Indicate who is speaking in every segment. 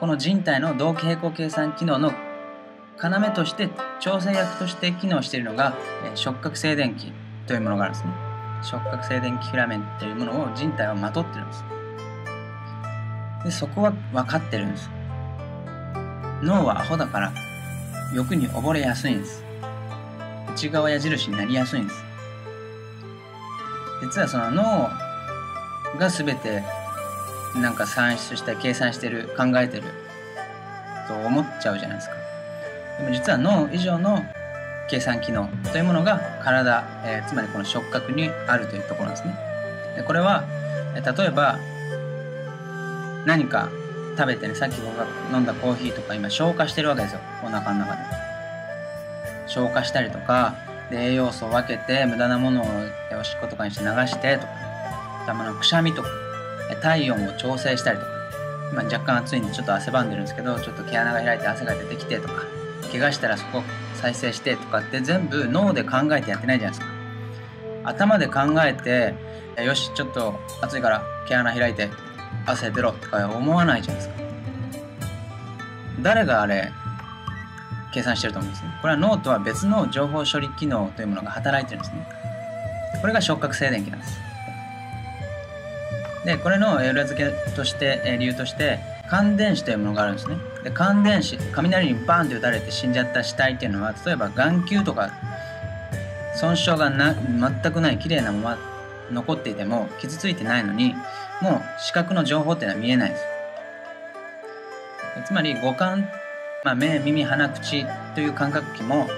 Speaker 1: この人体の同期平行計算機能の要として調整役として機能しているのが触覚静電気というものがあるんですね。触覚静電気フィラメントというものを人体はまとってるんです。でそこは分かってるんです。脳はアホだから欲に溺れやすいんです。内側矢印になりやすいんです。実はその脳が全てなんか算出して計算してる考えてると思っちゃうじゃないですか。でも実は脳以上の計算機能というものが体、えー、つまりこの触覚にあるというところなんですね。でこれは、例えば何か食べてねさっき僕が飲んだコーヒーとか今消化してるわけですよ。お腹の中で。消化したりとかで栄養素を分けて無駄なものをおしっことかにして流してとか頭のくしゃみとか。体温を調整したりとか今若干暑いんでちょっと汗ばんでるんですけどちょっと毛穴が開いて汗が出てきてとか怪我したらそこ再生してとかって全部脳で考えてやってないじゃないですか。頭で考えてよしちょっと暑いから毛穴開いて汗出ろとか思わないじゃないですか。誰があれ計算してると思うんです？ねこれは脳とは別の情報処理機能というものが働いてるんですね。これが触覚静電気なんです。でこれの裏付けとして理由として感電死というものがあるんですね。で感電死雷にバーンと打たれて死んじゃった死体っていうのは例えば眼球とか損傷がな全くない綺麗なまま残っていても傷ついてないのにもう視覚の情報っていうのは見えないです。つまり五感、まあ、目耳鼻口という感覚器も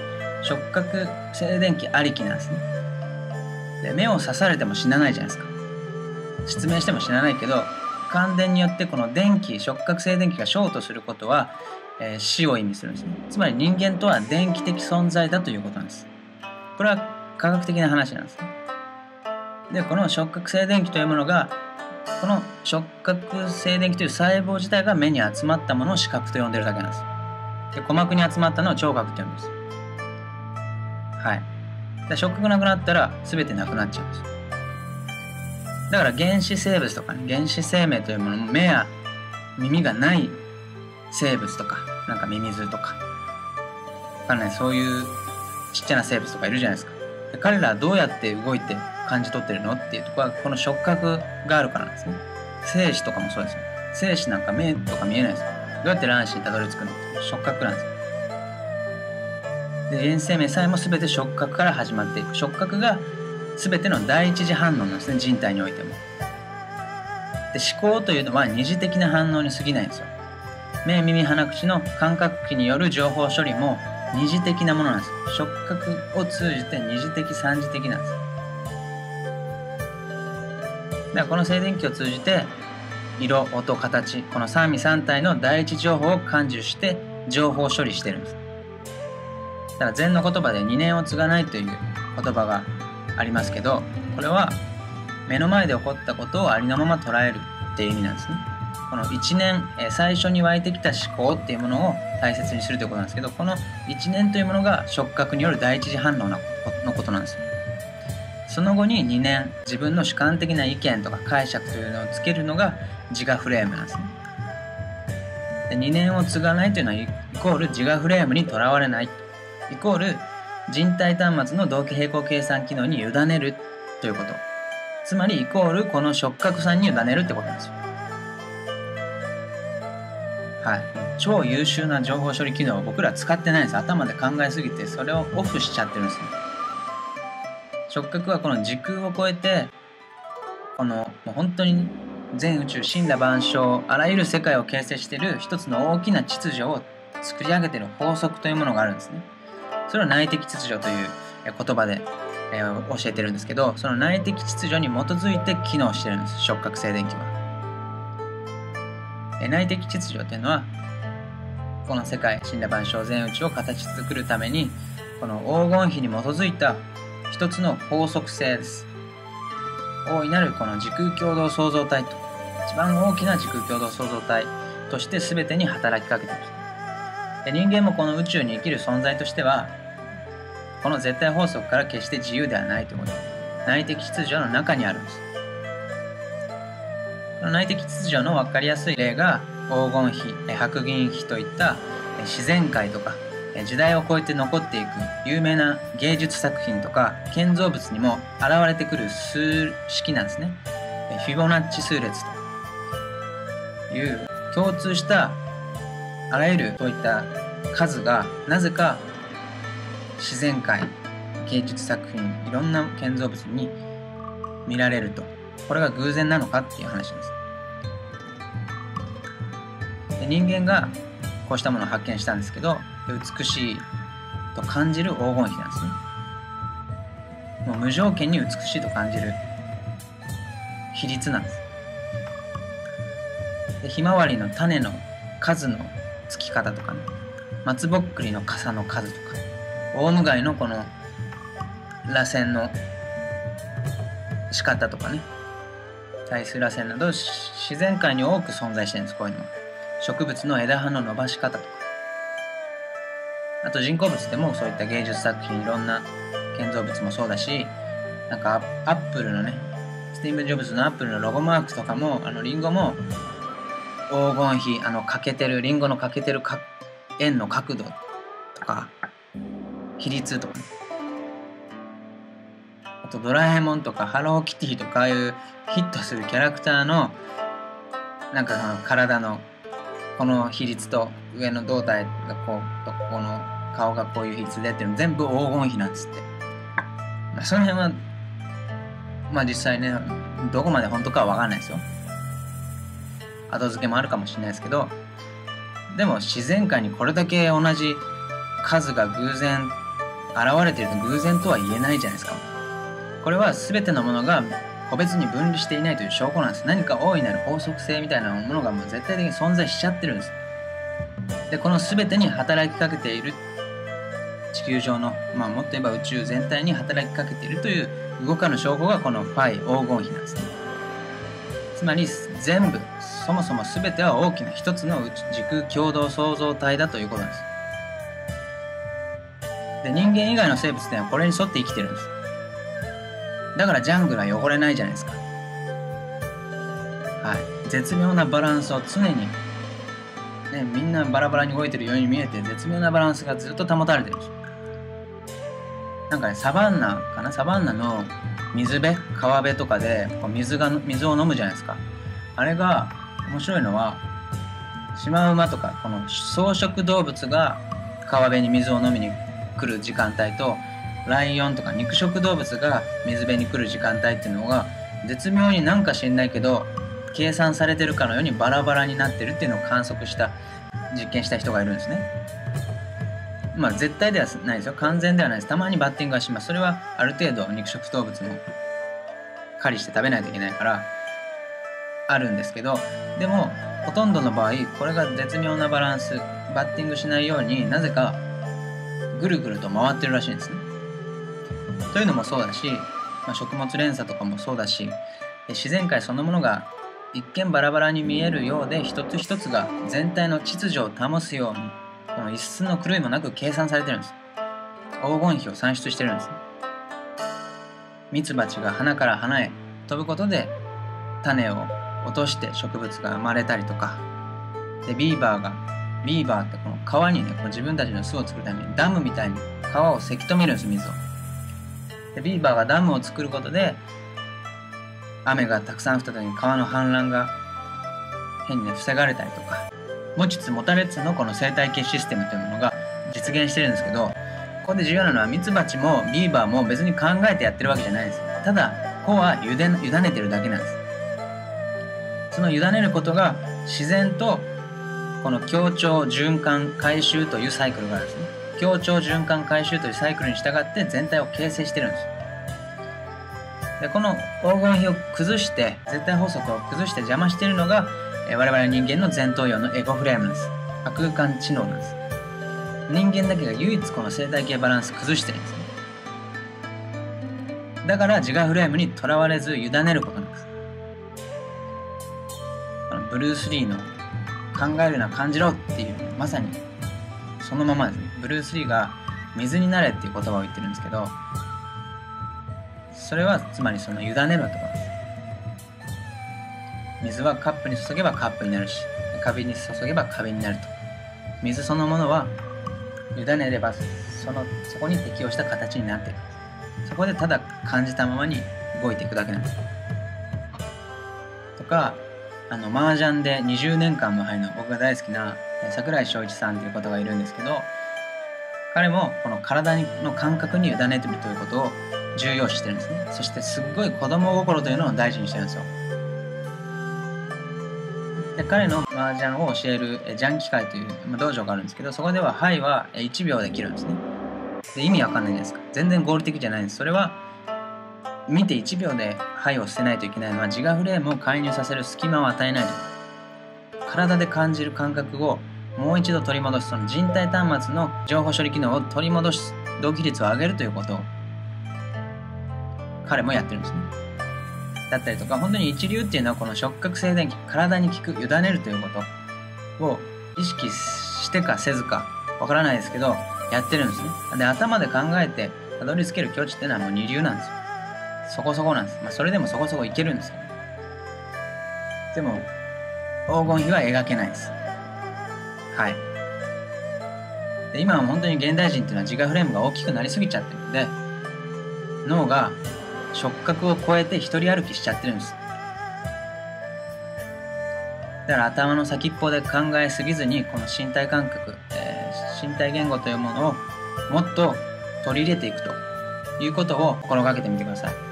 Speaker 1: 触覚静電気ありきなんですね。で目を刺されても死なないじゃないですか。失明しても死なないけど感電によってこの電気触覚静電気がショートすることは、えー、死を意味するんですね。つまり人間とは電気的存在だということなんです。これは科学的な話なんですね。でこの触覚静電気というものがこの触覚静電気という細胞自体が目に集まったものを視覚と呼んでるだけなんです。で鼓膜に集まったのを聴覚って呼んです。はい。で触覚なくなったら全てなくなっちゃうんです。だから原始生物とかね原始生命というものも目や耳がない生物とかなんかミミズとかかんない。そういうちっちゃな生物とかいるじゃないですか。で彼らはどうやって動いて感じ取ってるのっていうところはこの触覚があるからなんですね。精子とかもそうですよ精子なんか目とか見えないですよどうやって卵子にたどり着くの触覚なんですよで原生命さえも全て触覚から始まっていく。触覚が全ての第一次反応なんですね人体においても。で思考というのは二次的な反応に過ぎないんですよ。目耳鼻口の感覚器による情報処理も二次的なものなんです。触覚を通じて二次的三次的なんです。だからこの静電気を通じて色音形この三味三体の第一情報を感受して情報処理してるんです。だから禅の言葉で二年を継がないという言葉がありますけどこれは目の前で起こったことをありのまま捉えるっていう意味なんですね。この一年最初に湧いてきた思考っていうものを大切にするということなんですけどこの一年というものが触覚による第一次反応のことなんです。その後に2年自分の主観的な意見とか解釈というのをつけるのが自我フレームなんですね。で2年を継がないというのはイコール自我フレームにとらわれない。イコール人体端末の同期平行計算機能に委ねるということ。つまりイコールこの触覚さんに委ねるってことなんですよ。はい。超優秀な情報処理機能を僕ら使ってないんです。頭で考えすぎてそれをオフしちゃってるんですね。触覚はこの時空を超えてこのもう本当に全宇宙神羅万象あらゆる世界を形成している一つの大きな秩序を作り上げている法則というものがあるんですね。それを内的秩序という言葉で、えー、教えてるんですけどその内的秩序に基づいて機能してるんです。触覚静電気は、え内的秩序というのはこの世界神羅万象全宇宙を形作るためにこの黄金比に基づいた一つの法則性です。大いなるこの時空共同創造体と一番大きな時空共同創造体として全てに働きかけていますで人間もこの宇宙に生きる存在としてはこの絶対法則から決して自由ではないという。こと内的秩序の中にあるんです。この内的秩序の分かりやすい例が黄金比白銀比といった自然界とか時代を超えて残っていく有名な芸術作品とか建造物にも現れてくる数式なんですね。フィボナッチ数列という共通したあらゆるそういった数がなぜか自然界芸術作品いろんな建造物に見られると。これが偶然なのかっていう話です。で人間がこうしたものを発見したんですけど美しいと感じる黄金比なんですね。もう無条件に美しいと感じる比率なんです。でひまわりの種の数のつき方とかね。松ぼっくりの傘の数とかオウムガイのこの螺旋の仕方とかね。対数螺旋など自然界に多く存在してるんですこういうの植物の枝葉の伸ばし方とか。あと人工物でもそういった芸術作品いろんな建造物もそうだしなんかアップルのねスティーブ・ジョブズのアップルのロゴマークとかもあのリンゴも黄金比あの欠けてるリンゴの欠けてる円の角度とか比率とかね。あとドラえもんとかハローキティとかああいうヒットするキャラクターのなんかその体のこの比率と上の胴体がこうとこの顔がこういう比率でっていうの全部黄金比なんですって、まあ、その辺はまあ実際ねどこまで本当かは分かんないですよ。後付けもあるかもしれないですけどでも自然界にこれだけ同じ数が偶然現れていると偶然とは言えないじゃないですか。これは全てのものが個別に分離していないという証拠なんです。何か大いなる法則性みたいなものがもう絶対的に存在しちゃってるんです。でこの全てに働きかけている地球上の、まあ、もっと言えば宇宙全体に働きかけているという動かぬ証拠がこのファイ黄金比なんですね。つまり全部そもそも全ては大きな一つの時空共同創造体だということです。で人間以外の生物ってのはこれに沿って生きてるんです。だからジャングルは汚れないじゃないですか。はい。絶妙なバランスを常にねみんなバラバラに動いてるように見えて絶妙なバランスがずっと保たれてるんです。なんかねサバンナかな？サバンナの水辺？川辺とかでこう水が水を飲むじゃないですか。あれが面白いのはシマウマとかこの草食動物が川辺に水を飲みに来る時間帯とライオンとか肉食動物が水辺に来る時間帯っていうのが絶妙になんか知んないけど計算されてるかのようにバラバラになってるっていうのを観測した実験した人がいるんですね。まあ絶対ではないですよ。完全ではないです。たまにバッティングはします。それはある程度肉食動物も狩りして食べないといけないからあるんですけどでもほとんどの場合これが絶妙なバランスバッティングしないようになぜかぐるぐると回ってるらしいんですね。というのもそうだし、まあ、食物連鎖とかもそうだし自然界そのものが一見バラバラに見えるようで一つ一つが全体の秩序を保つようにこの一寸の狂いもなく計算されてるんです黄金比を算出してるんですミツバチが花から花へ飛ぶことで種を落として植物が生まれたりとか。でビーバーがビーバーってこの川にねこの自分たちの巣を作るためにダムみたいに川をせき止めるんです水を。でビーバーがダムを作ることで雨がたくさん降った時に川の氾濫が変に、ね、防がれたりとか。持ちつ持たれつのこの生態系システムというものが実現してるんですけどここで重要なのはミツバチもビーバーも別に考えてやってるわけじゃないですただこうは委ねてるだけなんです。その委ねることが自然とこの協調循環回収というサイクルがあるんですね協調循環回収というサイクルに従って全体を形成してるんですでこの黄金比を崩して絶対法則を崩して邪魔しているのが、え我々人間の前頭葉のエゴフレームです。空間知能なんです。人間だけが唯一この生態系バランス崩してるんですね。だから自我フレームにとらわれず委ねることなんです。ブルース・リーの考えるな感じろっていうまさにそのままですね。ブルース・リーが水になれっていう言葉を言ってるんですけどそれはつまりその委ねるわけです水はカップに注げばカップになるしカビに注げばカビになると。水そのものは委ねればそのそこに適応した形になっているそこでただ感じたままに動いていくだけなんです。とかあの麻雀で20年間無敗の僕が大好きな櫻井翔一さんという方がいるんですけど彼もこの体の感覚に委ねてるということを重要視してるんですね。そしてすっごい子供心というのを大事にしてるんですよ。で彼の麻雀を教えるジャン機会という道場があるんですけどそこでは「はい」は1秒で切るんですね。で意味わかんないじゃないですか。全然合理的じゃないんです。それは見て1秒で「はい」を捨てないといけないのは自我フレームを介入させる隙間を与えないと。体で感じる感覚をもう一度取り戻すその人体端末の情報処理機能を取り戻す同期率を上げるということ。を彼もやってるんですね。だったりとか本当に一流っていうのはこの触覚静電気体に効く委ねるということを意識してかせずかわからないですけどやってるんですね。で頭で考えてたどり着ける境地っていうのはもう二流なんですよ。そこそこなんです、まあ、それでもそこそこいけるんですよ。でも黄金比は描けないです。はい。で今は本当に現代人っていうのは自我フレームが大きくなりすぎちゃってるんで脳が触覚を超えて一人歩きしちゃってるんです。だから頭の先っぽで考えすぎずにこの身体感覚、えー、身体言語というものをもっと取り入れていくということを心がけてみてください。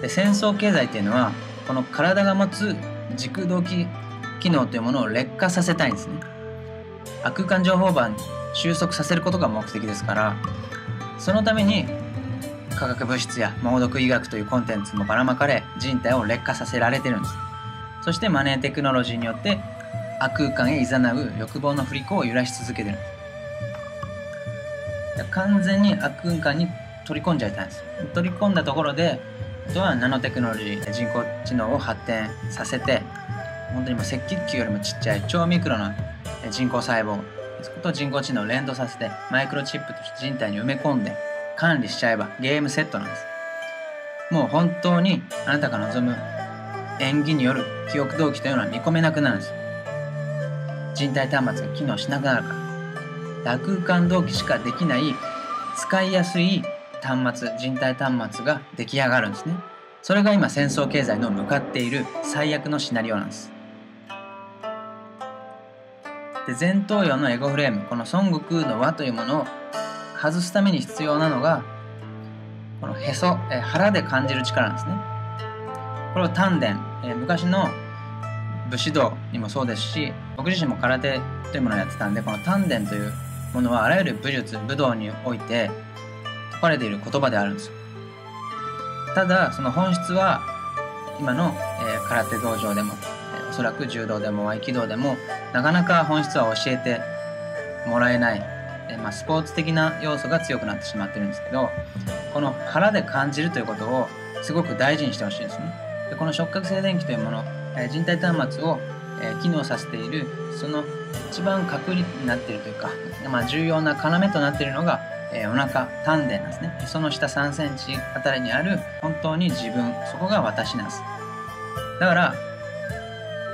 Speaker 1: で戦争経済っていうのはこの体が持つ軸動機機能というものを劣化させたいんですね。悪空間情報版収束させることが目的ですからそのために化学物質や猛毒医学というコンテンツもばらまかれ人体を劣化させられてるんです。そしてマネーテクノロジーによって悪空間へ誘う欲望の振り子を揺らし続けてる。んです完全に悪空間に取り込んじゃいたいんです。取り込んだところでとはナノテクノロジー人工知能を発展させて本当にもう赤血球よりもちっちゃい超ミクロな人工細胞と人工知能を連動させてマイクロチップとして人体に埋め込んで管理しちゃえばゲームセットなんです。もう本当にあなたが望む演技による記憶動機というのは見込めなくなるんです。人体端末が機能しなくなるから。多空間動機しかできない使いやすい端末人体端末が出来上がるんですね。それが今戦争経済の向かっている最悪のシナリオなんです。で前頭葉のエゴフレームこの孫悟空の輪というものを外すために必要なのがこのへそ、え腹で感じる力なんですね。これを丹田、え昔の武士道にもそうですし僕自身も空手というものをやってたんでこの丹田というものはあらゆる武術武道において説かれている言葉であるんですよ。ただその本質は今の、えー、空手道場でも、えー、おそらく柔道でも合気道でもなかなか本質は教えてもらえない、えー、まあ、スポーツ的な要素が強くなってしまってるんですけどこの腹で感じるということをすごく大事にしてほしいんですね。でこの触覚静電気というもの、え人体端末を、え機能させているその一番確立になっているというか、まあ、重要な要となっているのがえー、お腹丹田なんですね。その下3センチあたりにある本当に自分そこが私なんです。だから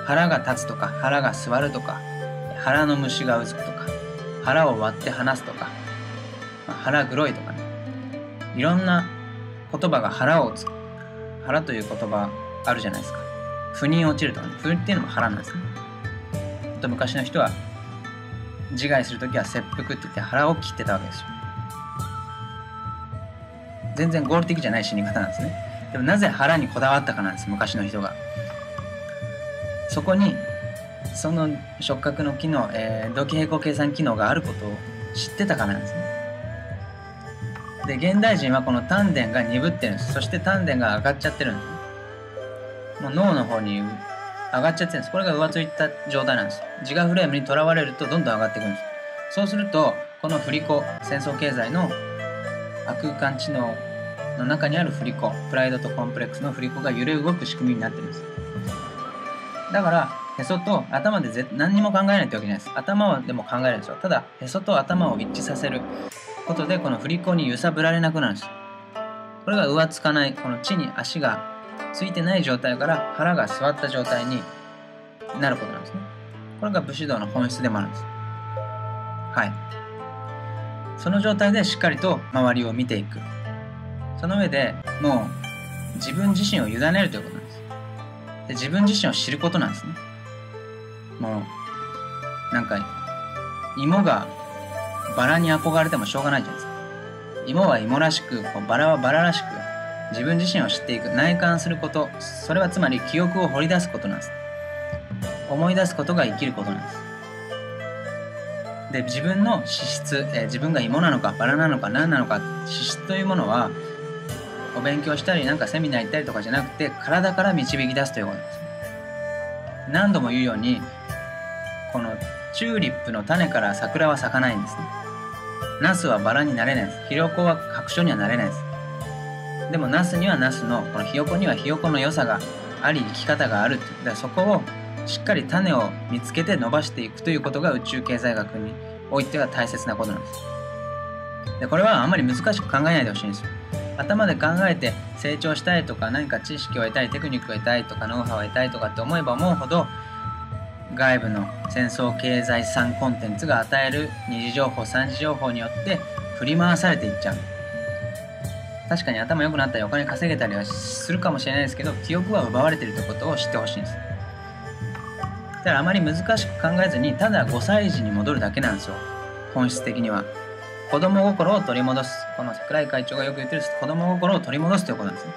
Speaker 1: 腹が立つとか腹が座るとか腹の虫がうずくとか腹を割って離すとか、まあ、腹黒いとかね。いろんな言葉が腹をつく腹という言葉あるじゃないですか。腑に落ちるとかね。腑っていうのも腹なんですね。と昔の人は自害する時は切腹って言って腹を切ってたわけですよ。全然合理的じゃない死に方なんですね。でもなぜ腹にこだわったかなんです昔の人が。そこにその触覚の機能、えー、同期平行計算機能があることを知ってたからなんですね。で現代人はこの丹田が鈍ってるんです。そして丹田が上がっちゃってるんですもう脳の方に上がっちゃってるんです。これが浮ついた状態なんです。自我フレームにとらわれるとどんどん上がっていくんです。そうするとこの振り子戦争経済の空間知能の中にある振り子プライドとコンプレックスの振り子が揺れ動く仕組みになってるんですだからへそと頭でぜ何にも考えないってわけじゃないです頭はでも考えるんですよただへそと頭を一致させることでこの振り子に揺さぶられなくなるんですこれが浮つかないこの地に足がついてない状態から腹が座った状態になることなんですね。これが武士道の本質でもあるんです。はい。その状態でしっかりと周りを見ていく。その上でもう自分自身を委ねるということなんです。で自分自身を知ることなんですね。もう、なんか、芋がバラに憧れてもしょうがないじゃないですか。芋は芋らしく、バラはバラらしく、自分自身を知っていく、内観すること、それはつまり記憶を掘り出すことなんです。思い出すことが生きることなんです。で、自分の資質、えー、自分が芋なのかバラなのか何なのか、資質というものは、お勉強したりなんかセミナー行ったりとかじゃなくて、体から導き出すということです。何度も言うように、このチューリップの種から桜は咲かないんですね。ナスはバラになれないです。ひよこは白書にはなれないです。でもナスにはナスの、このひよこにはひよこの良さがあり、生き方がある。だからそこをしっかり種を見つけて伸ばしていくということが宇宙経済学においては大切なことなんです。でこれはあんまり難しく考えないでほしいんですよ。頭で考えて成長したいとか何か知識を得たいテクニックを得たいとかノウハウを得たいとかって思えば思うほど外部の戦争経済産コンテンツが与える二次情報三次情報によって振り回されていっちゃう確かに頭良くなったりお金稼げたりはするかもしれないですけど記憶は奪われてるということを知ってほしいんですだからあまり難しく考えずにただ5歳児に戻るだけなんですよ本質的には子供心を取り戻すこの桜井会長がよく言ってる子供心を取り戻すということなんですね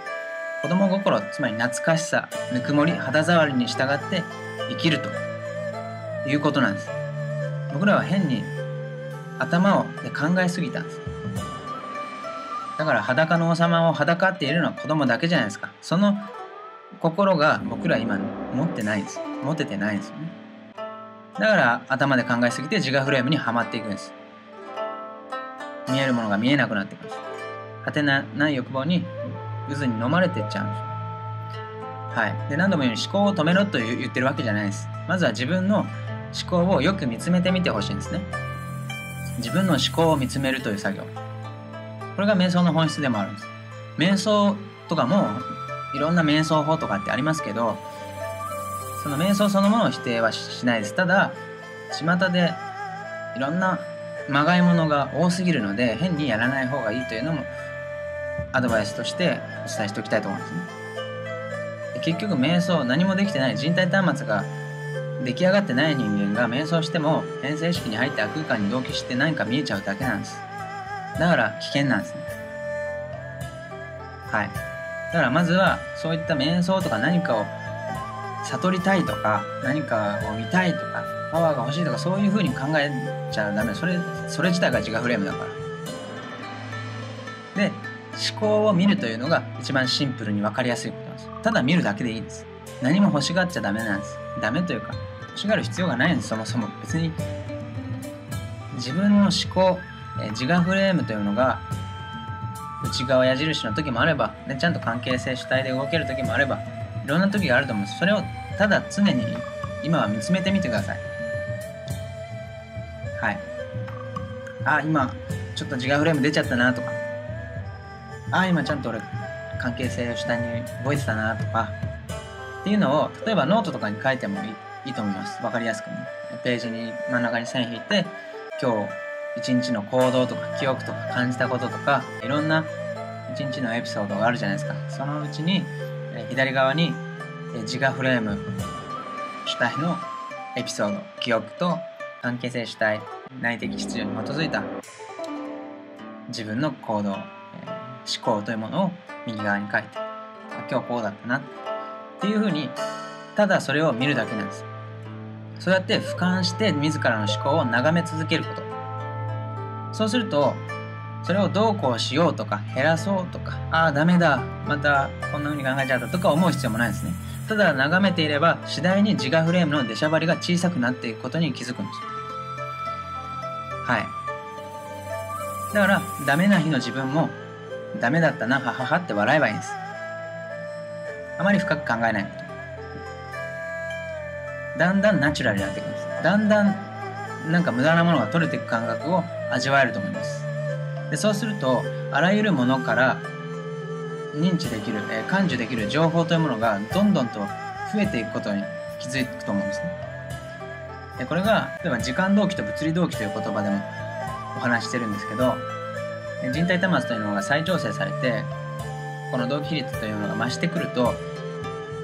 Speaker 1: 子供心つまり懐かしさぬくもり肌触りに従って生きるということなんです。僕らは変に頭をで考えすぎたんです。だから裸の王様を裸っているのは子供だけじゃないですか。その心が僕ら今持ってないんです。持ててないんですよね。だから頭で考えすぎて自我フレームにはまっていくんです。見えるものが見えなくなっていくんです。果てない欲望に渦に飲まれていっちゃうんです。はい。で、何度も言うように思考を止めろと言ってるわけじゃないです。まずは自分の思考をよく見つめてみてほしいんですね。自分の思考を見つめるという作業。これが瞑想の本質でもあるんです。瞑想とかもいろんな瞑想法とかってありますけど、その瞑想そのものを否定はしないです。ただ、巷でいろんなまがいものが多すぎるので、変にやらない方がいいというのもアドバイスとしてお伝えしておきたいと思うんですね。結局瞑想何もできてない人体端末が出来上がってない人間が瞑想しても変性意識に入って悪空間に同期して何か見えちゃうだけなんです。だから危険なんですね。はい。だからまずはそういった瞑想とか何かを悟りたいとか何かを見たいとかパワーが欲しいとかそういう風に考えちゃダメ。それ、それ自体が自我フレームだから。で、思考を見るというのが一番シンプルに分かりやすいことなんです。ただ見るだけでいいんです。何も欲しがっちゃダメなんです。ダメというか、欲しがる必要がないんです、そもそも。別に、自分の思考、え自我フレームというのが、内側矢印の時もあれば、ね、ちゃんと関係性主体で動ける時もあれば、いろんな時があると思うんです。それをただ常に今は見つめてみてください。はい。あ、今、ちょっと自我フレーム出ちゃったなとか、あ、今ちゃんと俺、関係性を主体に動いてたなとか、っていうのを、例えばノートとかに書いてもいいいいと思います。わかりやすくね。ページに真ん中に線引いて、今日一日の行動とか記憶とか感じたこととか、いろんな一日のエピソードがあるじゃないですか。そのうちに、左側に、自我フレーム。主体のエピソード、記憶と関係性主体、内的秩序に基づいた。自分の行動、え思考というものを右側に書いて、今日こうだったな。っていうふうにただそれを見るだけなんです。そうやって俯瞰して自らの思考を眺め続けること。そうするとそれをどうこうしようとか減らそうとか。ああダメだ。またこんな風に考えちゃったとか思う必要もないですね。ただ眺めていれば次第に自我フレームの出しゃばりが小さくなっていくことに気づくんです。はい。だからダメな日の自分もダメだったなはははって笑えばいいんです。あまり深く考えないこと。だんだんナチュラルになっていくんです。だんだんなんか無駄なものが取れていく感覚を味わえると思います。でそうするとあらゆるものから認知できる、えー、感受できる情報というものがどんどんと増えていくことに気づくと思うんですね。でこれが例えば時間同期と物理同期という言葉でもお話してるんですけど人体端末というのが再調整されてこの同期比率というのが増してくると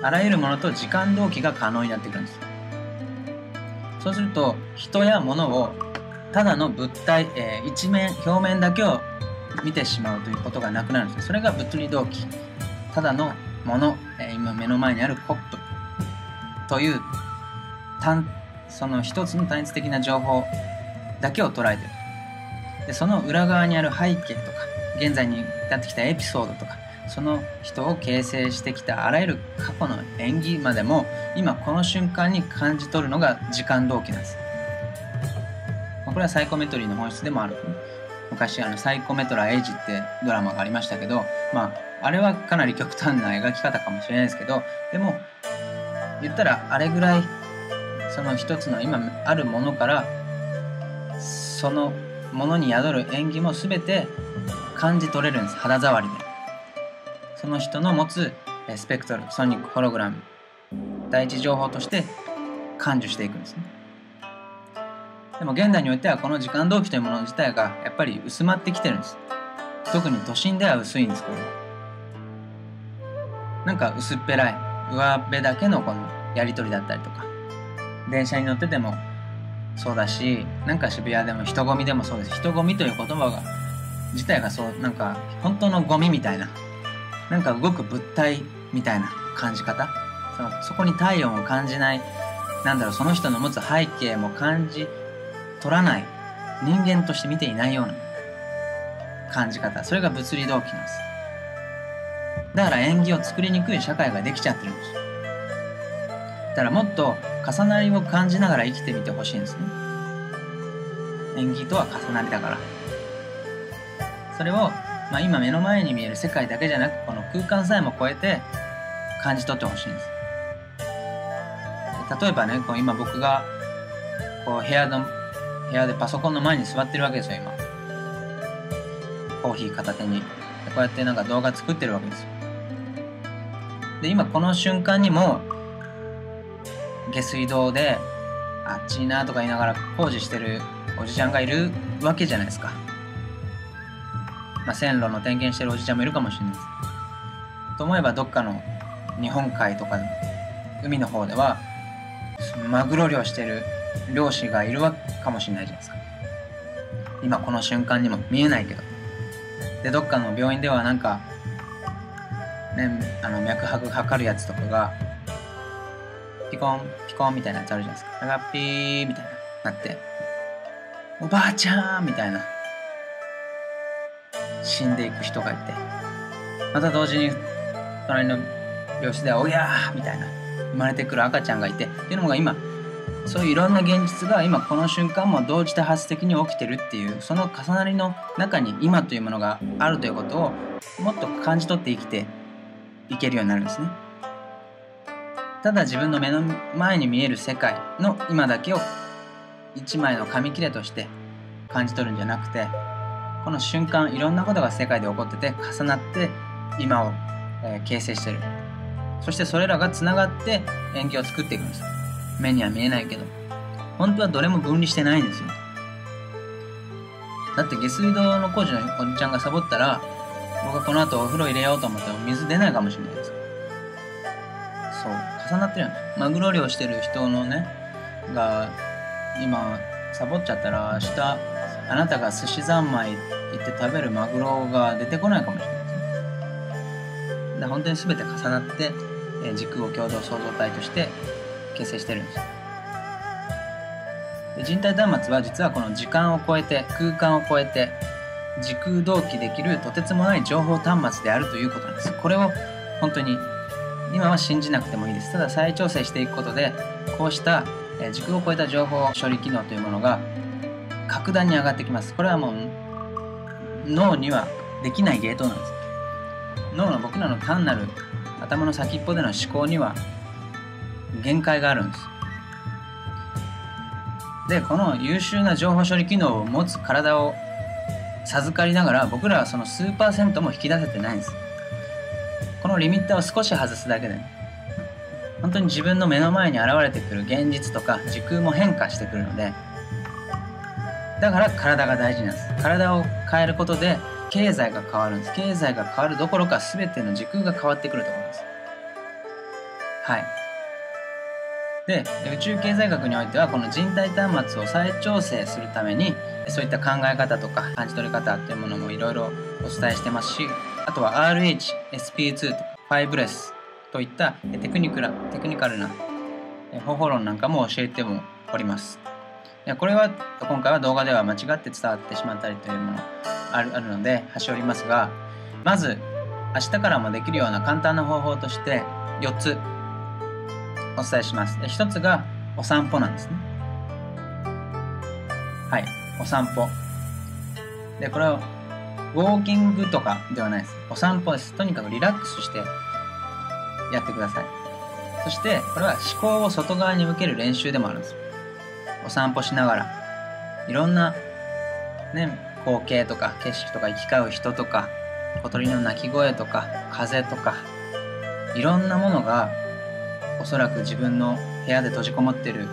Speaker 1: あらゆるものと時間同期が可能になってくるんですそうすると人や物をただの物体、えー、一面表面だけを見てしまうということがなくなるんですそれが物理同期ただのもの、え、今目の前にあるコップという単その一つの単一的な情報だけを捉えてるでその裏側にある背景とか現在に至ってきたエピソードとかその人を形成してきたあらゆる過去の演技までも今この瞬間に感じ取るのが時間同期なんです。これはサイコメトリーの本質でもある。ね昔あのサイコメトラエイジってドラマがありましたけど、まあ、あれはかなり極端な描き方かもしれないですけどでも言ったらあれぐらいその一つの今あるものからそのものに宿る演技も全て感じ取れるんです。肌触りで。その人の持つスペクトルソニックホログラム第一情報として感受していくんですね。でも現代においてはこの時間同期というもの自体がやっぱり薄まってきてるんです。特に都心では薄いんですこれなんか薄っぺらい。上辺だけのこのやり取りだったりとか。電車に乗っててもそうだしなんか渋谷でも人混みでもそうです。人混みという言葉が自体がそうなんか本当のゴミみたいな。なんか動く物体みたいな感じ方。そのそこに体温を感じない。なんだろうその人の持つ背景も感じ取らない。人間として見ていないような感じ方。それが物理動機なんです。だから縁起を作りにくい社会ができちゃってるんです。だからもっと重なりを感じながら生きてみてほしいんですね。縁起とは重なりだから。それをまあ、今目の前に見える世界だけじゃなくこの空間さえも超えて感じ取ってほしいんです。例えばねこう今僕がこう部屋の部屋でパソコンの前に座ってるわけですよ今。コーヒー片手に。こうやってなんか動画作ってるわけですよ。で今この瞬間にも下水道であっちいなとか言いながら工事してるおじちゃんがいるわけじゃないですか。まあ、線路の点検してるおじちゃんもいるかもしれないです。と思えばどっかの日本海とか海の方ではマグロ漁してる漁師がいるわかもしれないじゃないですか。今この瞬間にも見えないけど。で、どっかの病院ではなんか、ね、あの脈拍測るやつとかが、ピコン、ピコンみたいなやつあるじゃないですか。ラッピーみたいな、なって、おばあちゃんみたいな。死んでいく人がいてまた同時に隣の病室では「おやー!」みたいな生まれてくる赤ちゃんがいてっていうのが今そういういろんな現実が今この瞬間も同時多発的に起きてるっていうその重なりの中に今というものがあるということをもっと感じ取って生きていけるようになるんですね。ただ自分の目の前に見える世界の今だけを一枚の紙切れとして感じ取るんじゃなくてこの瞬間いろんなことが世界で起こってて重なって今を、え、形成してるそしてそれらがつながって演技を作っていくんです目には見えないけど本当はどれも分離してないんですよ。だって下水道の工事のおじちゃんがサボったら僕はこの後お風呂入れようと思っても水出ないかもしれないです。そう重なってるんですマグロ漁してる人のねが今サボっちゃったら明日あなたが寿司三昧行って食べるマグロが出てこないかもしれないですね。で本当に全て重なって、え時空を共同創造体として形成してるんです。で人体端末は実はこの時間を超えて空間を超えて時空同期できるとてつもない情報端末であるということなんです。これを本当に今は信じなくてもいいです。ただ再調整していくことでこうした時空を超えた情報処理機能というものが格段に上がってきます。これはもう脳にはできないゲートなんです。脳の僕らの単なる頭の先っぽでの思考には限界があるんです。でこの優秀な情報処理機能を持つ体を授かりながら僕らはその数パーセントも引き出せてないんです。このリミッターを少し外すだけで本当に自分の目の前に現れてくる現実とか時空も変化してくるのでだから体が大事なんです。体を変えることで経済が変わるんです。経済が変わるどころか全ての時空が変わってくると思います。はい。で宇宙経済学においてはこの人体端末を再調整するためにそういった考え方とか感じ取り方っていうものもいろいろお伝えしてますしあとは RH、SP2 とかファイブレスといったテクニクラテクニカルな方法論なんかも教えてもおります。これは今回は動画では間違って伝わってしまったりというものあるあるので端折りますがまず明日からもできるような簡単な方法として4つお伝えします。で1つがお散歩なんですね。はい、お散歩。で、これはウォーキングとかではないです。お散歩です。とにかくリラックスしてやってください。そして、これは思考を外側に向ける練習でもあるんです。お散歩しながら、いろんな、ね、光景とか景色とか行き交う人とか、小鳥の鳴き声とか、風とか、いろんなものがおそらく自分の部屋で閉じこもってる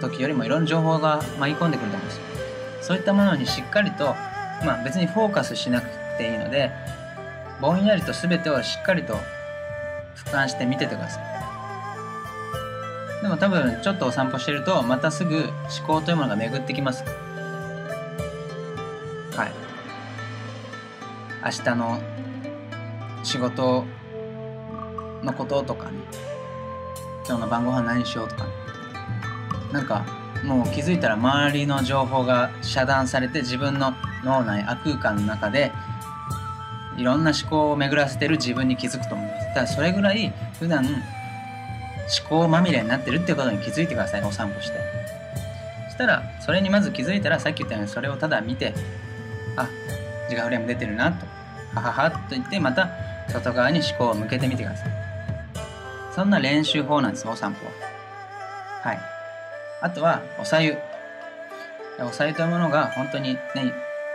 Speaker 1: 時よりもいろんな情報が舞い込んでくると思うんですよ。そういったものにしっかりとまあ別にフォーカスしなくていいのでぼんやりと全てをしっかりと俯瞰して見ててください。でも多分ちょっとお散歩してるとまたすぐ思考というものが巡ってきます。はい。明日の仕事のこととかね今日の晩ご飯何しよう？とか。なんかもう気づいたら周りの情報が遮断されて自分の脳内悪空間の中でいろんな思考を巡らせてる自分に気づくと思います。だからそれぐらい普段思考まみれになってるってことに気づいてくださいお散歩して。そしたらそれにまず気づいたらさっき言ったようにそれをただ見てあ自我フレーム出てるなとはははと言ってまた外側に思考を向けてみてください。そんな練習法なんです、お散歩は。はい。あとは、おさゆ。おさゆというものが本当にね、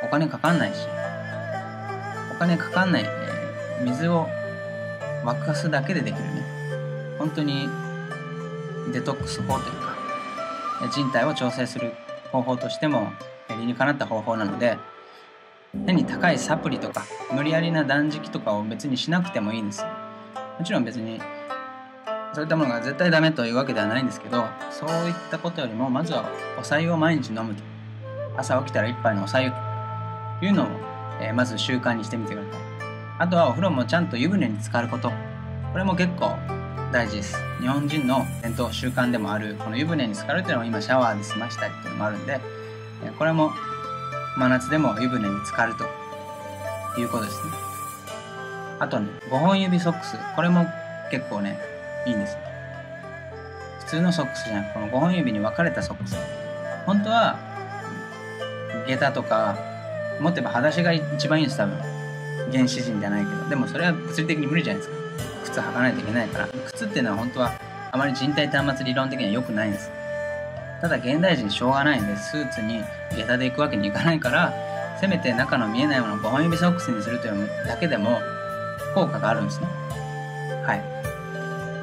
Speaker 1: お金かかんないし、お金かかんない、えー、水を沸かすだけでできるね。本当にデトックス法というか、人体を調整する方法としても理にかなった方法なので、変に高いサプリとか無理やりな断食とかを別にしなくてもいいんです。もちろん別にそういったものが絶対ダメというわけではないんですけどそういったことよりもまずはお白湯を毎日飲むと。朝起きたら一杯のお白湯というのを、えー、まず習慣にしてみてください。あとはお風呂もちゃんと湯船に浸かること。これも結構大事です。日本人の伝統習慣でもあるこの湯船に浸かるっていうのも今シャワーで済ましたりっていうのもあるんでこれも真夏でも湯船に浸かると。いうことですね。あとね5本指ソックス。これも結構ねいいんです普通のソックスじゃなくこの5本指に分かれたソックス。本当は下駄とか持ってば裸足が一番いいんです多分。原始人じゃないけど。でもそれは物理的に無理じゃないですか。靴履かないといけないから。靴っていうのは本当はあまり人体端末理論的には良くないんです。ただ現代人しょうがないんでスーツに下駄で行くわけにいかないからせめて中の見えないものを5本指ソックスにするというだけでも効果があるんですね。はい。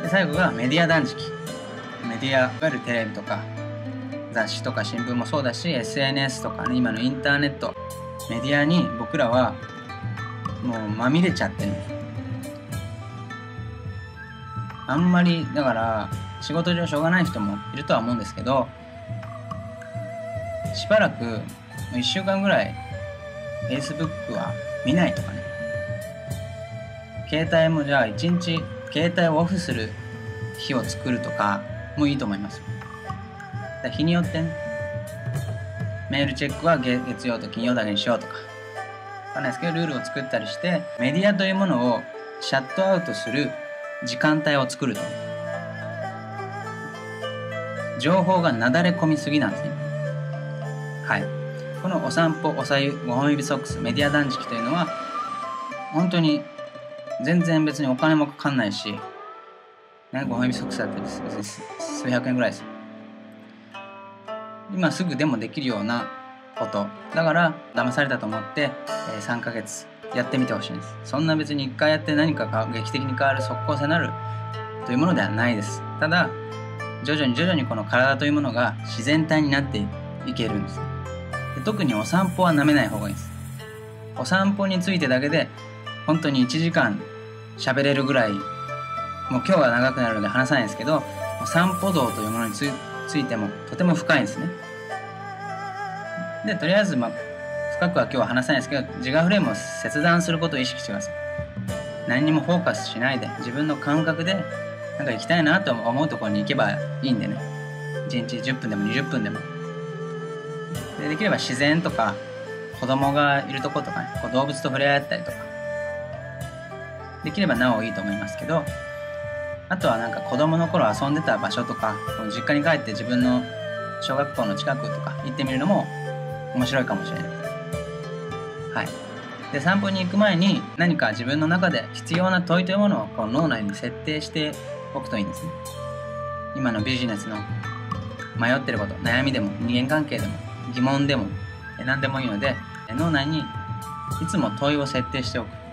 Speaker 1: で最後がメディア断食。メディアいわゆるテレビとか雑誌とか新聞もそうだし SNS とかね今のインターネット。メディアに僕らはもうまみれちゃってる。あんまりだから仕事上しょうがない人もいるとは思うんですけどしばらく1週間ぐらい Facebook は見ないとかね。携帯もじゃあ1日携帯をオフする日を作るとかもいいと思います。日によってね、メールチェックは月曜と金曜だけにしようとか、わかんないですけど、ルールを作ったりして、メディアというものをシャットアウトする時間帯を作ると。情報がなだれ込みすぎなんですね。はい。このお散歩、お白湯、5本指ソックス、メディア断食というのは、本当に全然別にお金もかかんないし、ね、ご褒美ソックスだって数百円ぐらいです。今すぐでもできるようなこと。だから騙されたと思って、えー、3ヶ月やってみてほしいんです。そんな別に1回やって何かが劇的に変わる即効性なるというものではないです。ただ徐々に徐々にこの体というものが自然体になっていけるんです。で特にお散歩は舐めない方がいいです。お散歩についてだけで本当に1時間喋れるぐらいもう今日は長くなるので話さないですけど散歩道というものについてもとても深いんですね。でとりあえずまあ深くは今日は話さないですけど自我フレームを切断することを意識してください何にもフォーカスしないで自分の感覚でなんか行きたいなと思うところに行けばいいんでね。1日10分でも20分でも。でできれば自然とか子供がいるとことかねこう動物と触れ合ったりとかできればなおいいと思いますけどあとはなんか子供の頃遊んでた場所とか実家に帰って自分の小学校の近くとか行ってみるのも面白いかもしれない。はい。で散歩に行く前に何か自分の中で必要な問いというものをこう脳内に設定しておくといいんですね。今のビジネスの迷ってること悩みでも人間関係でも疑問でも何でもいいので脳内にいつも問いを設定しておく。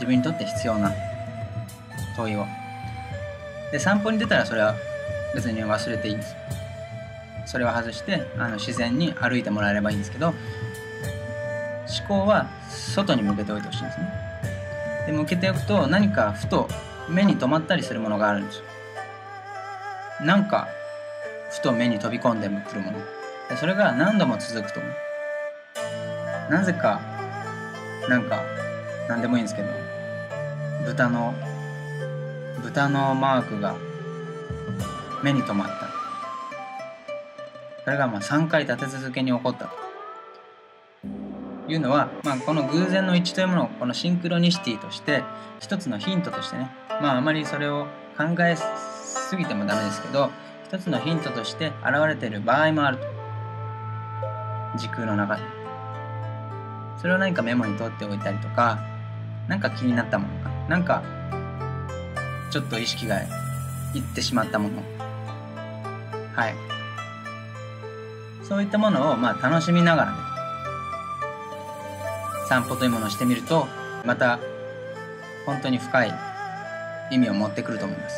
Speaker 1: 自分にとって必要な問いを。で散歩に出たらそれは別に忘れていい。んですそれを外してあの自然に歩いてもらえればいいんですけど思考は外に向けておいてほしいんですね。で向けておくと何かふと目に留まったりするものがあるんですよ。なんかふと目に飛び込んでくるもの。でそれが何度も続くと思う。なぜかなんか何でもいいんですけど豚の豚のマークが目に留まった。それがまあ3回立て続けに起こったと。いうのは、まあ、この偶然の一致というものをこのシンクロニシティとして一つのヒントとしてね。まああまりそれを考えすぎてもダメですけど一つのヒントとして現れている場合もあると。時空の中で。それを何かメモに取っておいたりとか何か気になったものか。何かちょっと意識がいってしまったもの。はい。そういったものをまあ楽しみながらね散歩というものをしてみるとまた本当に深い意味を持ってくると思います。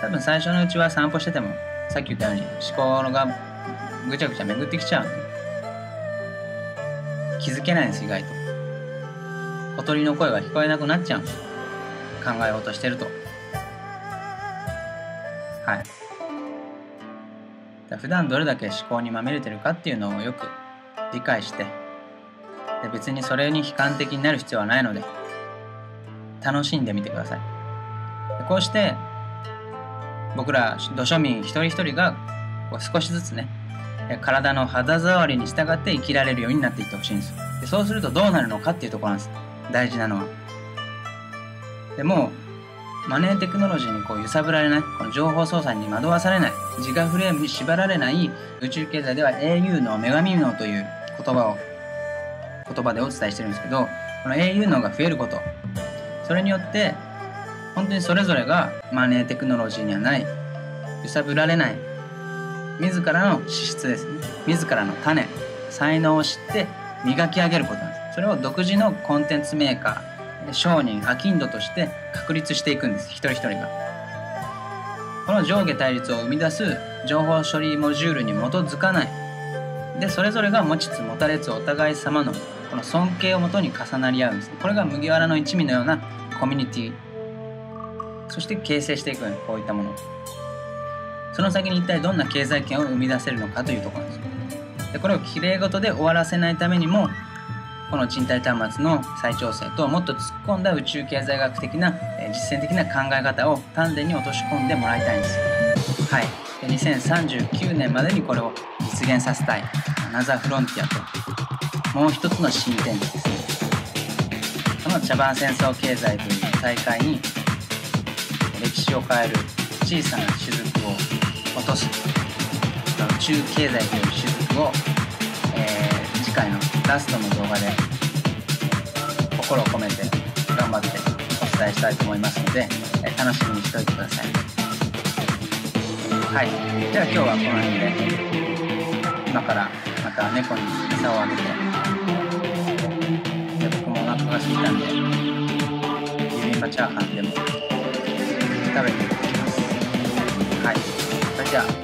Speaker 1: 多分最初のうちは散歩しててもさっき言ったように思考がぐちゃぐちゃ巡ってきちゃう気づけないんです意外と。小鳥の声が聞こえなくなっちゃう。考えようとしてると。はい。普段どれだけ思考にまみれてるかっていうのをよく理解して。で別にそれに悲観的になる必要はないので楽しんでみてください。でこうして僕ら土庶民一人一人がこう少しずつね体の肌触りに従って生きられるようになっていってほしいんですでそうするとどうなるのかっていうところなんです。大事なのは。でもマネーテクノロジーにこう揺さぶられない。この情報操作に惑わされない。自我フレームに縛られない。宇宙経済では au の女神脳という言葉を言葉でお伝えしてるんですけどこの au 脳が増えること。それによって本当にそれぞれがマネーテクノロジーにはない。揺さぶられない。自らの資質ですね。自らの種。才能を知って磨き上げること。それを独自のコンテンツメーカー商人アキンドとして確立していくんです。一人一人が。この上下対立を生み出す情報処理モジュールに基づかない。でそれぞれが持ちつ持たれつお互い様のこの尊敬をもとに重なり合うんです。これが麦わらの一味のようなコミュニティ。そして形成していくこういったもの。その先に一体どんな経済圏を生み出せるのかというところなんです。でこれをきれい事で終わらせないためにもこの賃貸端末の再調整ともっと突っ込んだ宇宙経済学的な実践的な考え方を丹田に落とし込んでもらいたいんです。はい。で2039年までにこれを実現させたい。アナザーフロンティアともう一つの新天地ですね。この茶番戦争経済という大会に歴史を変える小さな雫を落とす。宇宙経済という雫を、次回のラストの動画で心を込めて頑張ってお伝えしたいと思いますので、え、楽しみにしておいてください。はい。じゃあ今日はこの辺で今からまた猫に餌をあげてで僕もお腹が空いたんでビビンバチャーハンでも食べていきます。はい。それじゃあ。